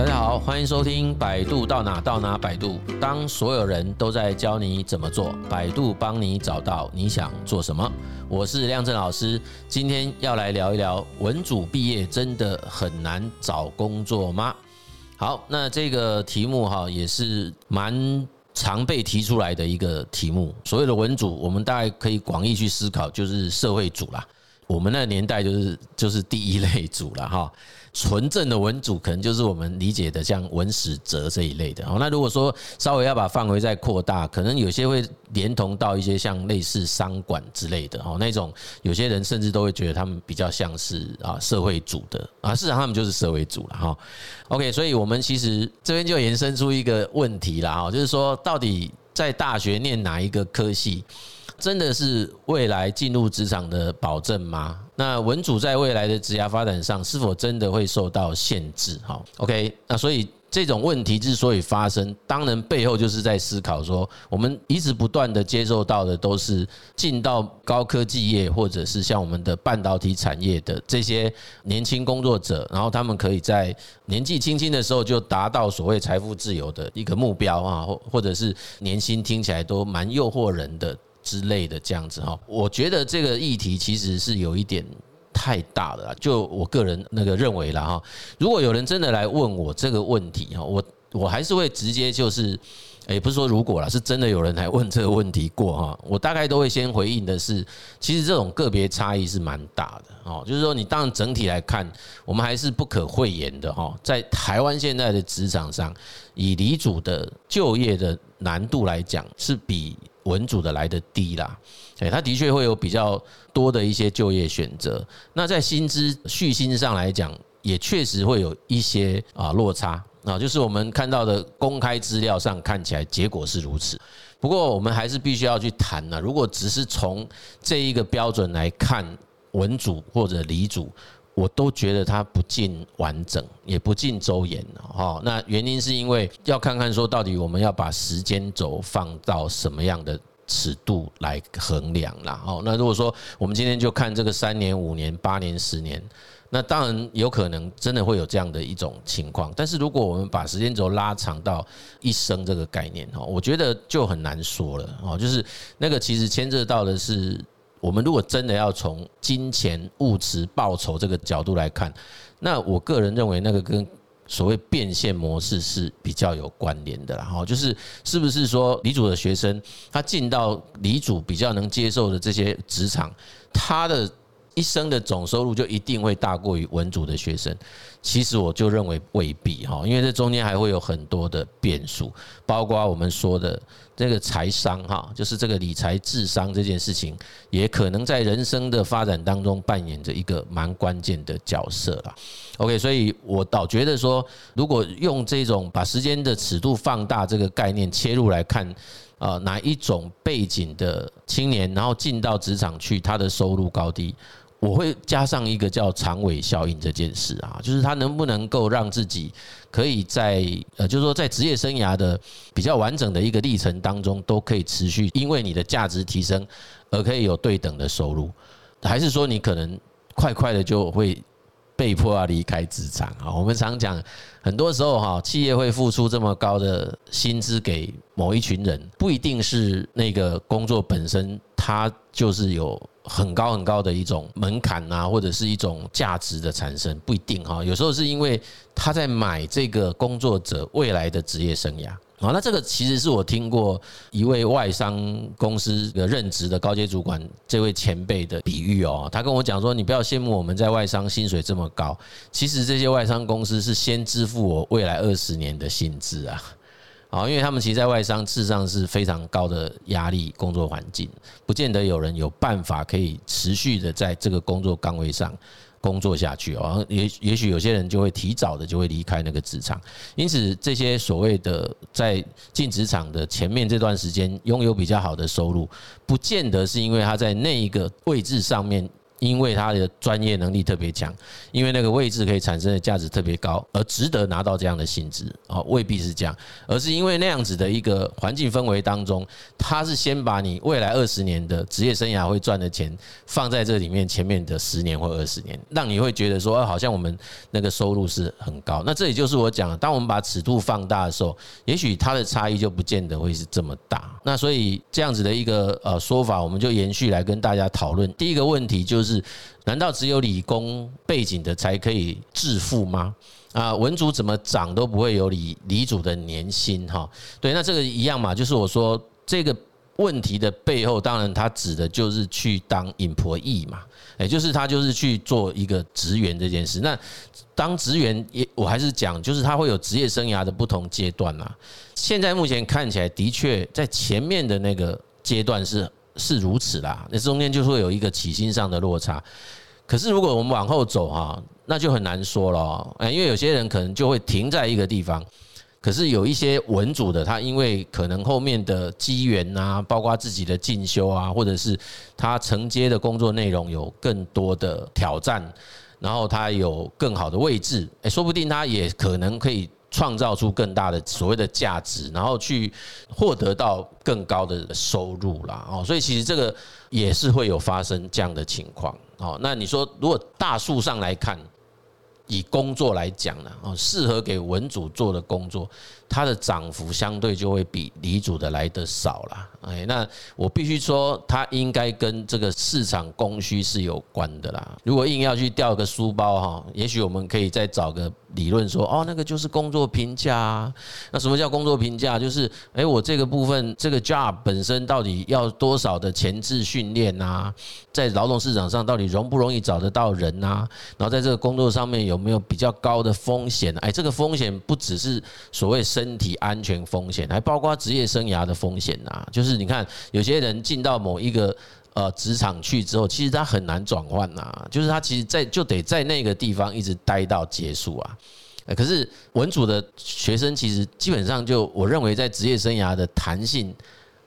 大家好，欢迎收听百度到哪到哪百度。当所有人都在教你怎么做，百度帮你找到你想做什么。我是亮正老师，今天要来聊一聊文组毕业真的很难找工作吗？好，那这个题目哈也是蛮常被提出来的一个题目。所谓的文组，我们大概可以广义去思考，就是社会组啦。我们那个年代就是就是第一类组了哈。纯正的文组可能就是我们理解的像文史哲这一类的哦。那如果说稍微要把范围再扩大，可能有些会连同到一些像类似商管之类的哦，那种有些人甚至都会觉得他们比较像是啊社会组的啊，事实上他们就是社会组了哈。OK，所以我们其实这边就延伸出一个问题了啊，就是说到底在大学念哪一个科系，真的是未来进入职场的保证吗？那文组在未来的职涯发展上，是否真的会受到限制？哈，OK，那所以这种问题之所以发生，当然背后就是在思考说，我们一直不断的接受到的都是进到高科技业，或者是像我们的半导体产业的这些年轻工作者，然后他们可以在年纪轻轻的时候就达到所谓财富自由的一个目标啊，或或者是年薪听起来都蛮诱惑人的。之类的这样子哈，我觉得这个议题其实是有一点太大了，就我个人那个认为了哈。如果有人真的来问我这个问题哈，我我还是会直接就是，也不是说如果啦，是真的有人来问这个问题过哈，我大概都会先回应的是，其实这种个别差异是蛮大的哦，就是说你当然整体来看，我们还是不可讳言的哈，在台湾现在的职场上，以离组的就业的难度来讲，是比。文组的来的低啦，哎，他的确会有比较多的一些就业选择。那在薪资续薪上来讲，也确实会有一些啊落差啊，就是我们看到的公开资料上看起来结果是如此。不过我们还是必须要去谈呢。如果只是从这一个标准来看文组或者理组。我都觉得它不尽完整，也不尽周延哈。那原因是因为要看看说到底我们要把时间轴放到什么样的尺度来衡量啦。哦，那如果说我们今天就看这个三年、五年、八年、十年，那当然有可能真的会有这样的一种情况。但是如果我们把时间轴拉长到一生这个概念哈，我觉得就很难说了哦。就是那个其实牵涉到的是。我们如果真的要从金钱、物质、报酬这个角度来看，那我个人认为那个跟所谓变现模式是比较有关联的啦。哈，就是是不是说李主的学生他进到李主比较能接受的这些职场，他的一生的总收入就一定会大过于文组的学生？其实我就认为未必哈，因为这中间还会有很多的变数，包括我们说的。这个财商哈，就是这个理财智商这件事情，也可能在人生的发展当中扮演着一个蛮关键的角色啦。OK，所以我倒觉得说，如果用这种把时间的尺度放大这个概念切入来看，呃，哪一种背景的青年，然后进到职场去，他的收入高低。我会加上一个叫长尾效应这件事啊，就是他能不能够让自己可以在呃，就是说在职业生涯的比较完整的一个历程当中，都可以持续，因为你的价值提升而可以有对等的收入，还是说你可能快快的就会被迫要离开职场啊？我们常讲，很多时候哈，企业会付出这么高的薪资给某一群人，不一定是那个工作本身，它就是有。很高很高的一种门槛啊，或者是一种价值的产生，不一定哈。有时候是因为他在买这个工作者未来的职业生涯啊。那这个其实是我听过一位外商公司的任职的高阶主管这位前辈的比喻哦。他跟我讲说：“你不要羡慕我们在外商薪水这么高，其实这些外商公司是先支付我未来二十年的薪资啊。”啊，因为他们其实，在外商事实上是非常高的压力工作环境，不见得有人有办法可以持续的在这个工作岗位上工作下去哦。也也许有些人就会提早的就会离开那个职场。因此，这些所谓的在进职场的前面这段时间拥有比较好的收入，不见得是因为他在那一个位置上面因为他的专业能力特别强，因为那个位置可以产生的价值特别高，而值得拿到这样的薪资啊，未必是这样，而是因为那样子的一个环境氛围当中，他是先把你未来二十年的职业生涯会赚的钱放在这里面前面的十年或二十年，让你会觉得说，好像我们那个收入是很高。那这也就是我讲，当我们把尺度放大的时候，也许它的差异就不见得会是这么大。那所以这样子的一个呃说法，我们就延续来跟大家讨论。第一个问题就是。是，难道只有理工背景的才可以致富吗？啊，文组怎么涨都不会有理理组的年薪哈？对，那这个一样嘛，就是我说这个问题的背后，当然他指的就是去当 employee 嘛，也就是他就是去做一个职员这件事。那当职员也，我还是讲，就是他会有职业生涯的不同阶段呐。现在目前看起来，的确在前面的那个阶段是。是如此啦，那中间就会有一个起薪上的落差。可是如果我们往后走哈，那就很难说了。哎，因为有些人可能就会停在一个地方。可是有一些文组的，他因为可能后面的机缘啊，包括自己的进修啊，或者是他承接的工作内容有更多的挑战，然后他有更好的位置，哎，说不定他也可能可以。创造出更大的所谓的价值，然后去获得到更高的收入啦。哦，所以其实这个也是会有发生这样的情况。哦，那你说如果大数上来看，以工作来讲呢，哦，适合给文组做的工作，它的涨幅相对就会比理组的来得少了。哎，那我必须说，它应该跟这个市场供需是有关的啦。如果硬要去调个书包哈，也许我们可以再找个理论说，哦，那个就是工作评价啊。那什么叫工作评价？就是，哎，我这个部分这个 job 本身到底要多少的前置训练啊？在劳动市场上到底容不容易找得到人啊？然后在这个工作上面有没有比较高的风险？哎，这个风险不只是所谓身体安全风险，还包括职业生涯的风险啊。就是你看，有些人进到某一个呃职场去之后，其实他很难转换呐。就是他其实在就得在那个地方一直待到结束啊。可是文组的学生其实基本上就我认为在职业生涯的弹性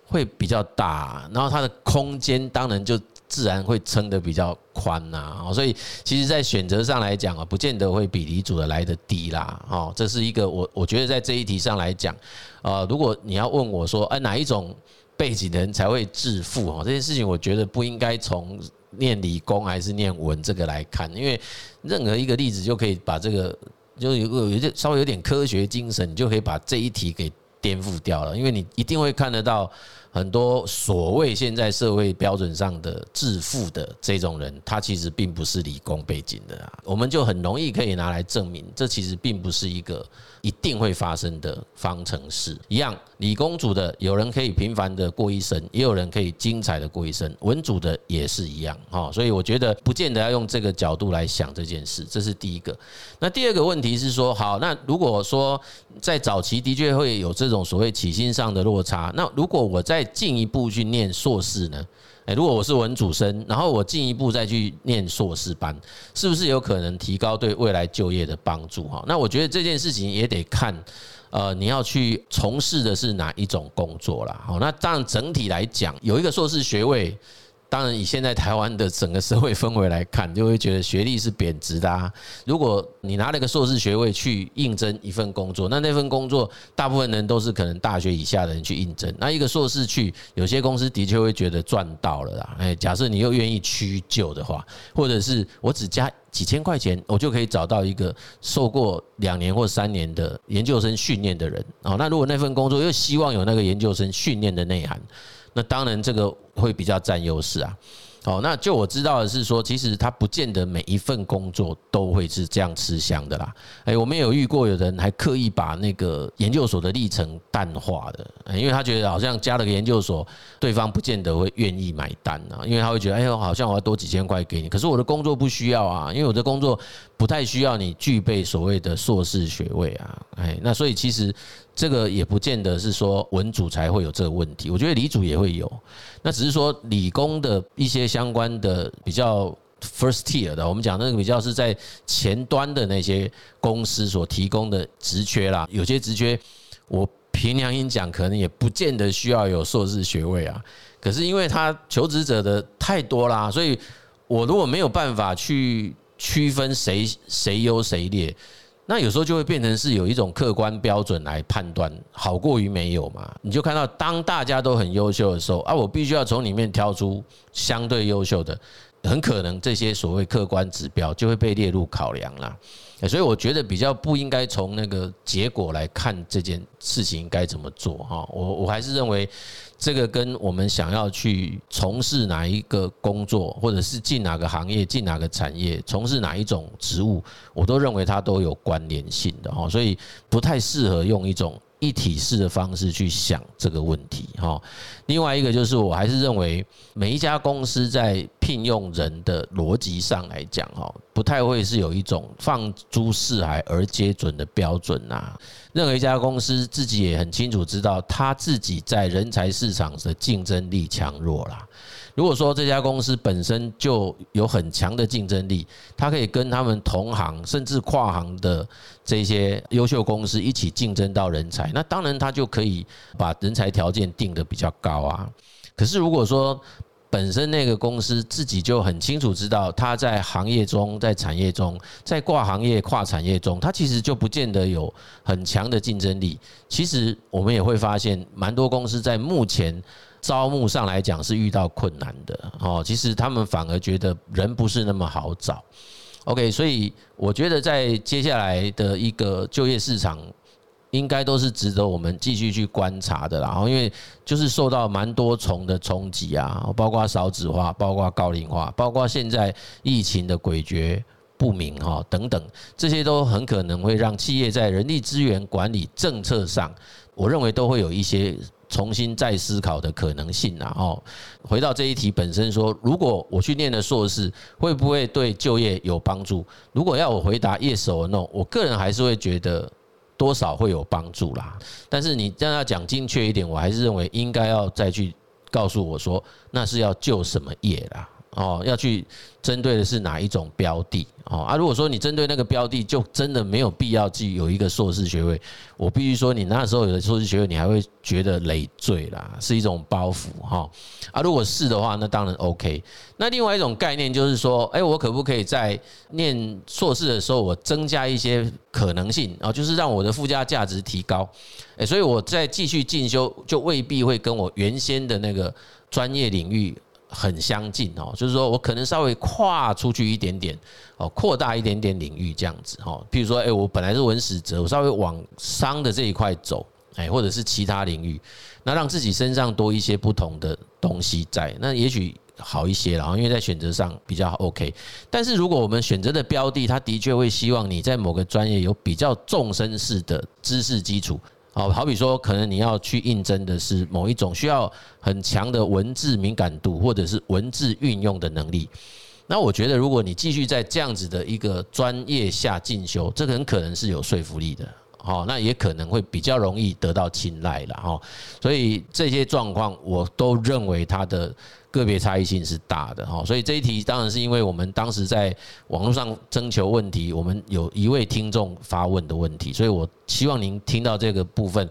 会比较大，然后他的空间当然就。自然会撑得比较宽呐，所以其实，在选择上来讲啊，不见得会比理组的来得低啦。哦，这是一个我我觉得在这一题上来讲，呃，如果你要问我说，哎，哪一种背景的人才会致富？哦，这件事情我觉得不应该从念理工还是念文这个来看，因为任何一个例子就可以把这个就有个有些稍微有点科学精神，你就可以把这一题给颠覆掉了，因为你一定会看得到。很多所谓现在社会标准上的致富的这种人，他其实并不是理工背景的啊，我们就很容易可以拿来证明，这其实并不是一个一定会发生的方程式。一样，理工组的有人可以平凡的过一生，也有人可以精彩的过一生，文组的也是一样哈。所以我觉得不见得要用这个角度来想这件事，这是第一个。那第二个问题是说，好，那如果说在早期的确会有这种所谓起薪上的落差，那如果我在进一步去念硕士呢？诶，如果我是文主生，然后我进一步再去念硕士班，是不是有可能提高对未来就业的帮助？哈，那我觉得这件事情也得看，呃，你要去从事的是哪一种工作啦。好，那当然整体来讲，有一个硕士学位。当然，以现在台湾的整个社会氛围来看，就会觉得学历是贬值的啊。如果你拿了一个硕士学位去应征一份工作，那那份工作大部分人都是可能大学以下的人去应征。那一个硕士去，有些公司的确会觉得赚到了啦。哎，假设你又愿意屈就的话，或者是我只加几千块钱，我就可以找到一个受过两年或三年的研究生训练的人。哦，那如果那份工作又希望有那个研究生训练的内涵。那当然，这个会比较占优势啊。好，那就我知道的是说，其实他不见得每一份工作都会是这样吃香的啦。哎，我们有遇过有人还刻意把那个研究所的历程淡化的，因为他觉得好像加了个研究所，对方不见得会愿意买单啊，因为他会觉得，哎呦，好像我要多几千块给你，可是我的工作不需要啊，因为我的工作不太需要你具备所谓的硕士学位啊。哎，那所以其实这个也不见得是说文组才会有这个问题，我觉得理组也会有。那只是说理工的一些相关的比较 first tier 的，我们讲那个比较是在前端的那些公司所提供的职缺啦，有些职缺我凭良心讲，可能也不见得需要有硕士学位啊。可是因为他求职者的太多啦，所以。我如果没有办法去区分谁谁优谁劣，那有时候就会变成是有一种客观标准来判断，好过于没有嘛。你就看到当大家都很优秀的时候啊，我必须要从里面挑出相对优秀的，很可能这些所谓客观指标就会被列入考量啦。所以我觉得比较不应该从那个结果来看这件事情该怎么做哈。我我还是认为这个跟我们想要去从事哪一个工作，或者是进哪个行业、进哪个产业、从事哪一种职务，我都认为它都有关联性的哈。所以不太适合用一种。一体式的方式去想这个问题，哈。另外一个就是，我还是认为每一家公司在聘用人的逻辑上来讲，哈，不太会是有一种放诸四海而皆准的标准呐。任何一家公司自己也很清楚知道，他自己在人才市场的竞争力强弱啦。如果说这家公司本身就有很强的竞争力，它可以跟他们同行甚至跨行的这些优秀公司一起竞争到人才，那当然他就可以把人才条件定得比较高啊。可是如果说本身那个公司自己就很清楚知道，它在行业中、在产业中、在跨行业、跨产业中，它其实就不见得有很强的竞争力。其实我们也会发现，蛮多公司在目前。招募上来讲是遇到困难的哦，其实他们反而觉得人不是那么好找。OK，所以我觉得在接下来的一个就业市场，应该都是值得我们继续去观察的啦。因为就是受到蛮多重的冲击啊，包括少子化，包括高龄化，包括现在疫情的诡谲不明哈等等，这些都很可能会让企业在人力资源管理政策上，我认为都会有一些。重新再思考的可能性啊！哦，回到这一题本身说，如果我去念了硕士，会不会对就业有帮助？如果要我回答 yes or no，我个人还是会觉得多少会有帮助啦。但是你这样要讲精确一点，我还是认为应该要再去告诉我说，那是要就什么业啦。哦，要去针对的是哪一种标的？哦啊，如果说你针对那个标的，就真的没有必要去有一个硕士学位。我必须说，你那时候有的硕士学位，你还会觉得累赘啦，是一种包袱哈。啊，如果是的话，那当然 OK。那另外一种概念就是说，哎，我可不可以在念硕士的时候，我增加一些可能性啊？就是让我的附加价值提高。哎，所以我在继续进修，就未必会跟我原先的那个专业领域。很相近哦，就是说我可能稍微跨出去一点点哦，扩大一点点领域这样子哦。譬如说，哎，我本来是文史哲，我稍微往商的这一块走，哎，或者是其他领域，那让自己身上多一些不同的东西在，那也许好一些了，因为在选择上比较 OK。但是如果我们选择的标的，它的确会希望你在某个专业有比较纵深式的知识基础。好，好比说，可能你要去应征的是某一种需要很强的文字敏感度，或者是文字运用的能力。那我觉得，如果你继续在这样子的一个专业下进修，这个很可能是有说服力的。好，那也可能会比较容易得到青睐了哈。所以这些状况，我都认为它的。个别差异性是大的哈，所以这一题当然是因为我们当时在网络上征求问题，我们有一位听众发问的问题，所以我希望您听到这个部分，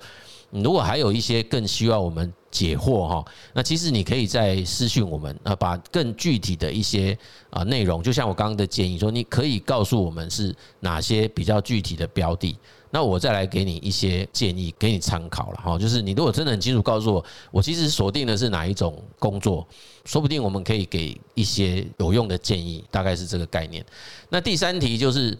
如果还有一些更需要我们解惑哈，那其实你可以再私讯我们啊，把更具体的一些啊内容，就像我刚刚的建议说，你可以告诉我们是哪些比较具体的标的。那我再来给你一些建议，给你参考了哈。就是你如果真的很清楚告诉我，我其实锁定的是哪一种工作，说不定我们可以给一些有用的建议，大概是这个概念。那第三题就是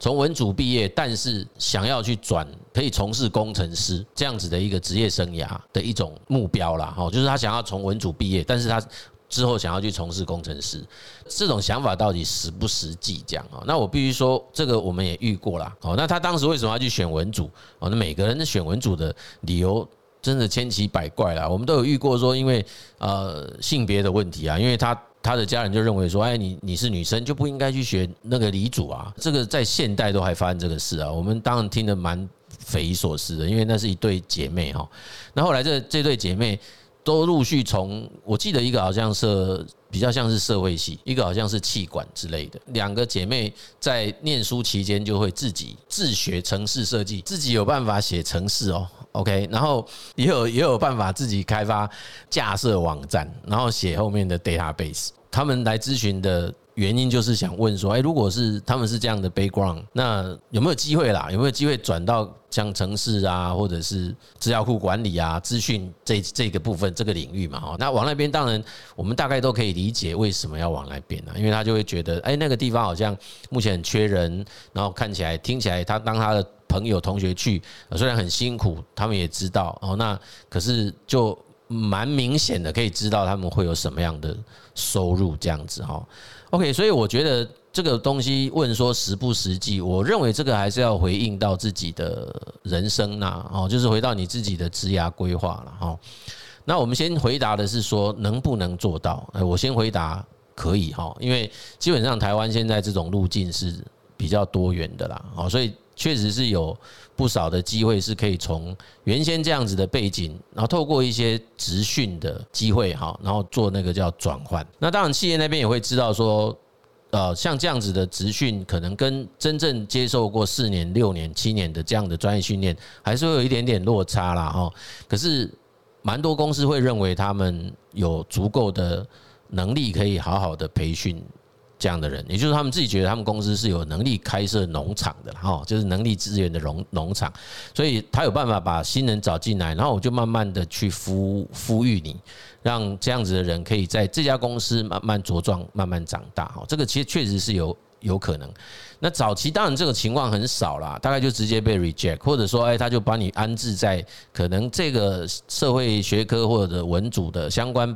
从文组毕业，但是想要去转可以从事工程师这样子的一个职业生涯的一种目标啦。哈，就是他想要从文组毕业，但是他。之后想要去从事工程师，这种想法到底实不实际？这样啊，那我必须说，这个我们也遇过啦。哦，那他当时为什么要去选文组？哦，那每个人的选文组的理由真的千奇百怪啦。我们都有遇过说，因为呃性别的问题啊，因为他他的家人就认为说，哎，你你是女生就不应该去学那个理组啊。这个在现代都还发生这个事啊。我们当然听得蛮匪夷所思的，因为那是一对姐妹哈。那后来这这对姐妹。都陆续从，我记得一个好像是比较像是社会系，一个好像是企管之类的。两个姐妹在念书期间就会自己自学城市设计，自己有办法写城市哦，OK，然后也有也有办法自己开发架设网站，然后写后面的 database。他们来咨询的原因就是想问说，哎，如果是他们是这样的 background，那有没有机会啦？有没有机会转到像城市啊，或者是资料库管理啊、资讯这这个部分这个领域嘛？哈，那往那边当然我们大概都可以理解为什么要往那边呢？因为他就会觉得，哎，那个地方好像目前很缺人，然后看起来、听起来，他当他的朋友、同学去，虽然很辛苦，他们也知道哦，那可是就。蛮明显的，可以知道他们会有什么样的收入这样子哈。OK，所以我觉得这个东西问说实不实际，我认为这个还是要回应到自己的人生呐，哦，就是回到你自己的职涯规划了哈。那我们先回答的是说能不能做到？哎，我先回答可以哈，因为基本上台湾现在这种路径是比较多元的啦，哦，所以。确实是有不少的机会是可以从原先这样子的背景，然后透过一些职训的机会哈，然后做那个叫转换。那当然企业那边也会知道说，呃，像这样子的职训，可能跟真正接受过四年、六年、七年的这样的专业训练，还是会有一点点落差啦哈。可是蛮多公司会认为他们有足够的能力，可以好好的培训。这样的人，也就是他们自己觉得他们公司是有能力开设农场的哈，就是能力资源的农农场，所以他有办法把新人找进来，然后我就慢慢的去孵孵育你，让这样子的人可以在这家公司慢慢茁壮、慢慢长大哈。这个其实确实是有有可能。那早期当然这个情况很少啦，大概就直接被 reject，或者说哎，他就把你安置在可能这个社会学科或者文组的相关。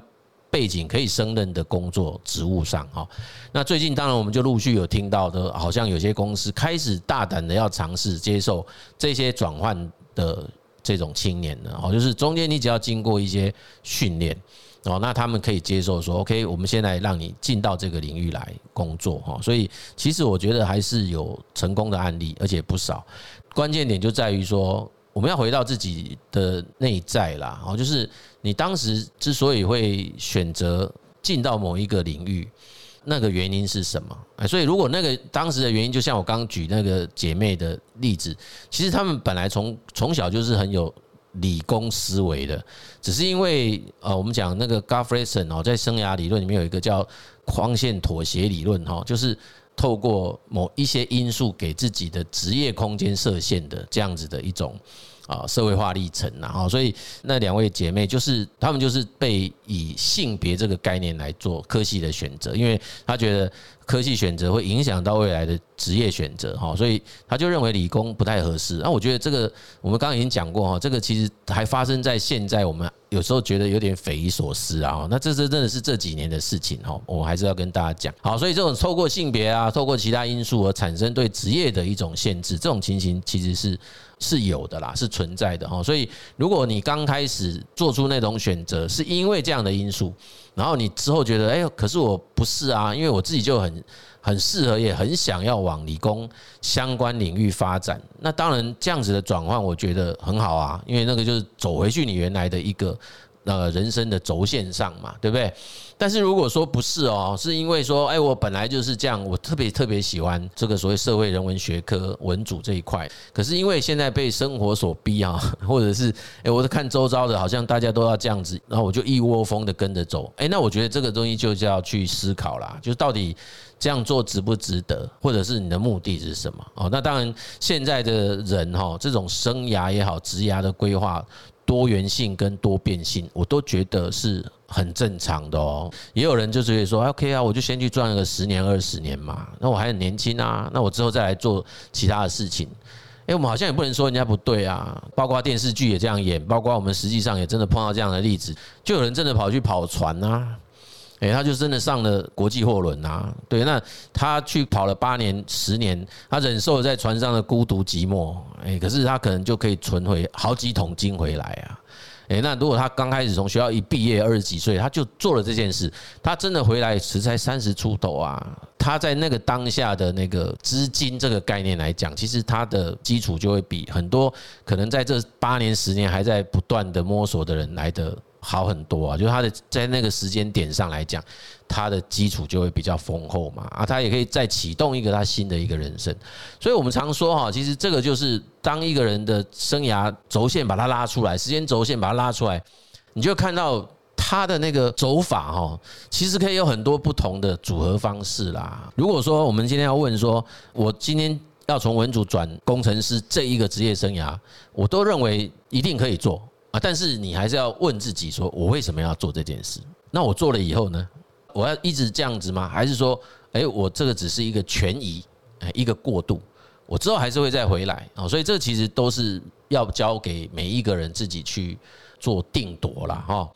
背景可以胜任的工作职务上哈，那最近当然我们就陆续有听到的，好像有些公司开始大胆的要尝试接受这些转换的这种青年了哦，就是中间你只要经过一些训练哦，那他们可以接受说 OK，我们现在让你进到这个领域来工作哈，所以其实我觉得还是有成功的案例，而且不少。关键点就在于说。我们要回到自己的内在啦，哦，就是你当时之所以会选择进到某一个领域，那个原因是什么？哎，所以如果那个当时的原因，就像我刚举那个姐妹的例子，其实他们本来从从小就是很有理工思维的，只是因为呃，我们讲那个 Garfreson 哦，在生涯理论里面有一个叫框线妥协理论哈，就是。透过某一些因素给自己的职业空间设限的这样子的一种啊社会化历程，然后所以那两位姐妹就是她们就是被以性别这个概念来做科系的选择，因为她觉得。科系选择会影响到未来的职业选择，哈，所以他就认为理工不太合适。那我觉得这个我们刚刚已经讲过，哈，这个其实还发生在现在，我们有时候觉得有点匪夷所思啊。那这是真的是这几年的事情，哦，我还是要跟大家讲。好，所以这种透过性别啊，透过其他因素而产生对职业的一种限制，这种情形其实是是有的啦，是存在的哈。所以如果你刚开始做出那种选择，是因为这样的因素。然后你之后觉得，哎，可是我不是啊，因为我自己就很很适合，也很想要往理工相关领域发展。那当然这样子的转换，我觉得很好啊，因为那个就是走回去你原来的一个。呃，人生的轴线上嘛，对不对？但是如果说不是哦，是因为说，哎，我本来就是这样，我特别特别喜欢这个所谓社会人文学科文组这一块。可是因为现在被生活所逼啊，或者是哎，我是看周遭的，好像大家都要这样子，然后我就一窝蜂的跟着走。哎，那我觉得这个东西就是要去思考啦，就是到底这样做值不值得，或者是你的目的是什么？哦，那当然现在的人哈，这种生涯也好，职涯的规划。多元性跟多变性，我都觉得是很正常的哦。也有人就是会说，OK 啊，我就先去赚个十年二十年嘛，那我还很年轻啊，那我之后再来做其他的事情。诶，我们好像也不能说人家不对啊。包括电视剧也这样演，包括我们实际上也真的碰到这样的例子，就有人真的跑去跑船啊。诶，他就真的上了国际货轮啊。对，那他去跑了八年、十年，他忍受了在船上的孤独寂寞。诶，可是他可能就可以存回好几桶金回来啊。诶，那如果他刚开始从学校一毕业二十几岁，他就做了这件事，他真的回来时才三十出头啊。他在那个当下的那个资金这个概念来讲，其实他的基础就会比很多可能在这八年、十年还在不断的摸索的人来的。好很多啊，就是他的在那个时间点上来讲，他的基础就会比较丰厚嘛，啊，他也可以再启动一个他新的一个人生，所以我们常说哈，其实这个就是当一个人的生涯轴线把它拉出来，时间轴线把它拉出来，你就看到。他的那个走法哈，其实可以有很多不同的组合方式啦。如果说我们今天要问说，我今天要从文组转工程师这一个职业生涯，我都认为一定可以做啊。但是你还是要问自己说，我为什么要做这件事？那我做了以后呢？我要一直这样子吗？还是说，哎，我这个只是一个权宜，哎，一个过渡，我之后还是会再回来啊。所以这其实都是要交给每一个人自己去做定夺了哈。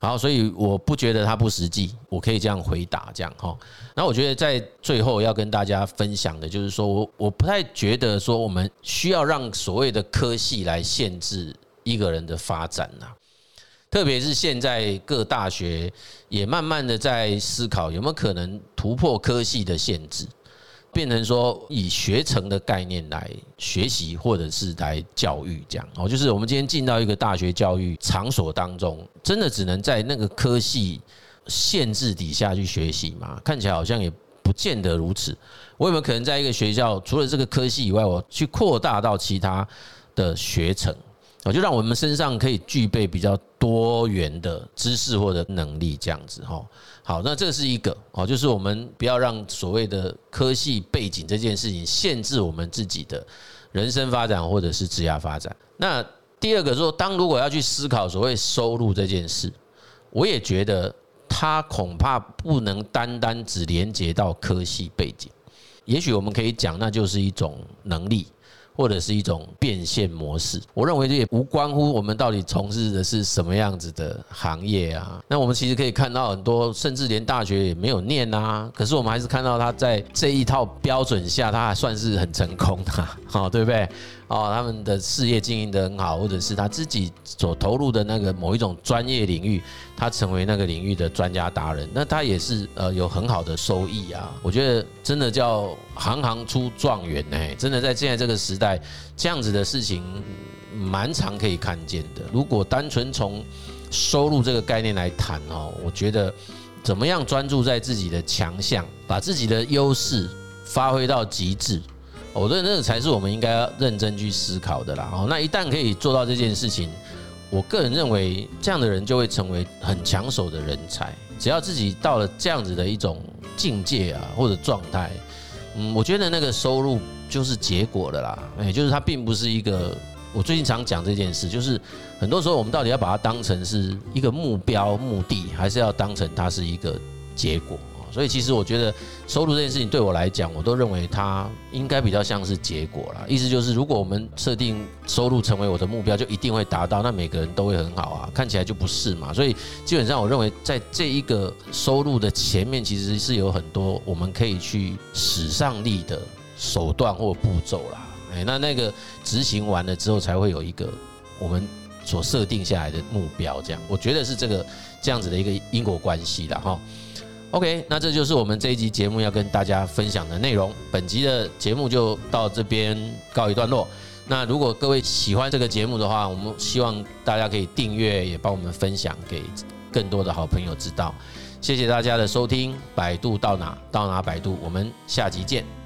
好，所以我不觉得它不实际，我可以这样回答这样哈。那我觉得在最后要跟大家分享的就是说，我我不太觉得说我们需要让所谓的科系来限制一个人的发展呐。特别是现在各大学也慢慢的在思考有没有可能突破科系的限制，变成说以学程的概念来学习或者是来教育这样哦，就是我们今天进到一个大学教育场所当中，真的只能在那个科系限制底下去学习吗？看起来好像也不见得如此。我有没有可能在一个学校除了这个科系以外，我去扩大到其他的学程？我就让我们身上可以具备比较多元的知识或者能力，这样子哈。好，那这是一个哦，就是我们不要让所谓的科系背景这件事情限制我们自己的人生发展或者是职业发展。那第二个说，当如果要去思考所谓收入这件事，我也觉得它恐怕不能单单只连接到科系背景，也许我们可以讲，那就是一种能力。或者是一种变现模式，我认为这也无关乎我们到底从事的是什么样子的行业啊。那我们其实可以看到很多，甚至连大学也没有念啊，可是我们还是看到他在这一套标准下，他还算是很成功的，好，对不对？哦，他们的事业经营得很好，或者是他自己所投入的那个某一种专业领域，他成为那个领域的专家达人，那他也是呃有很好的收益啊。我觉得真的叫行行出状元呢，真的在现在这个时代，这样子的事情蛮常可以看见的。如果单纯从收入这个概念来谈哦，我觉得怎么样专注在自己的强项，把自己的优势发挥到极致。我觉得那个才是我们应该要认真去思考的啦。哦，那一旦可以做到这件事情，我个人认为这样的人就会成为很抢手的人才。只要自己到了这样子的一种境界啊，或者状态，嗯，我觉得那个收入就是结果了啦。哎，就是它并不是一个。我最近常讲这件事，就是很多时候我们到底要把它当成是一个目标、目的，还是要当成它是一个结果？所以，其实我觉得收入这件事情对我来讲，我都认为它应该比较像是结果啦。意思就是，如果我们设定收入成为我的目标，就一定会达到，那每个人都会很好啊。看起来就不是嘛。所以，基本上我认为，在这一个收入的前面，其实是有很多我们可以去使上力的手段或步骤啦。哎，那那个执行完了之后，才会有一个我们所设定下来的目标。这样，我觉得是这个这样子的一个因果关系啦。哈。OK，那这就是我们这一集节目要跟大家分享的内容。本集的节目就到这边告一段落。那如果各位喜欢这个节目的话，我们希望大家可以订阅，也帮我们分享给更多的好朋友知道。谢谢大家的收听，百度到哪到哪百度，我们下集见。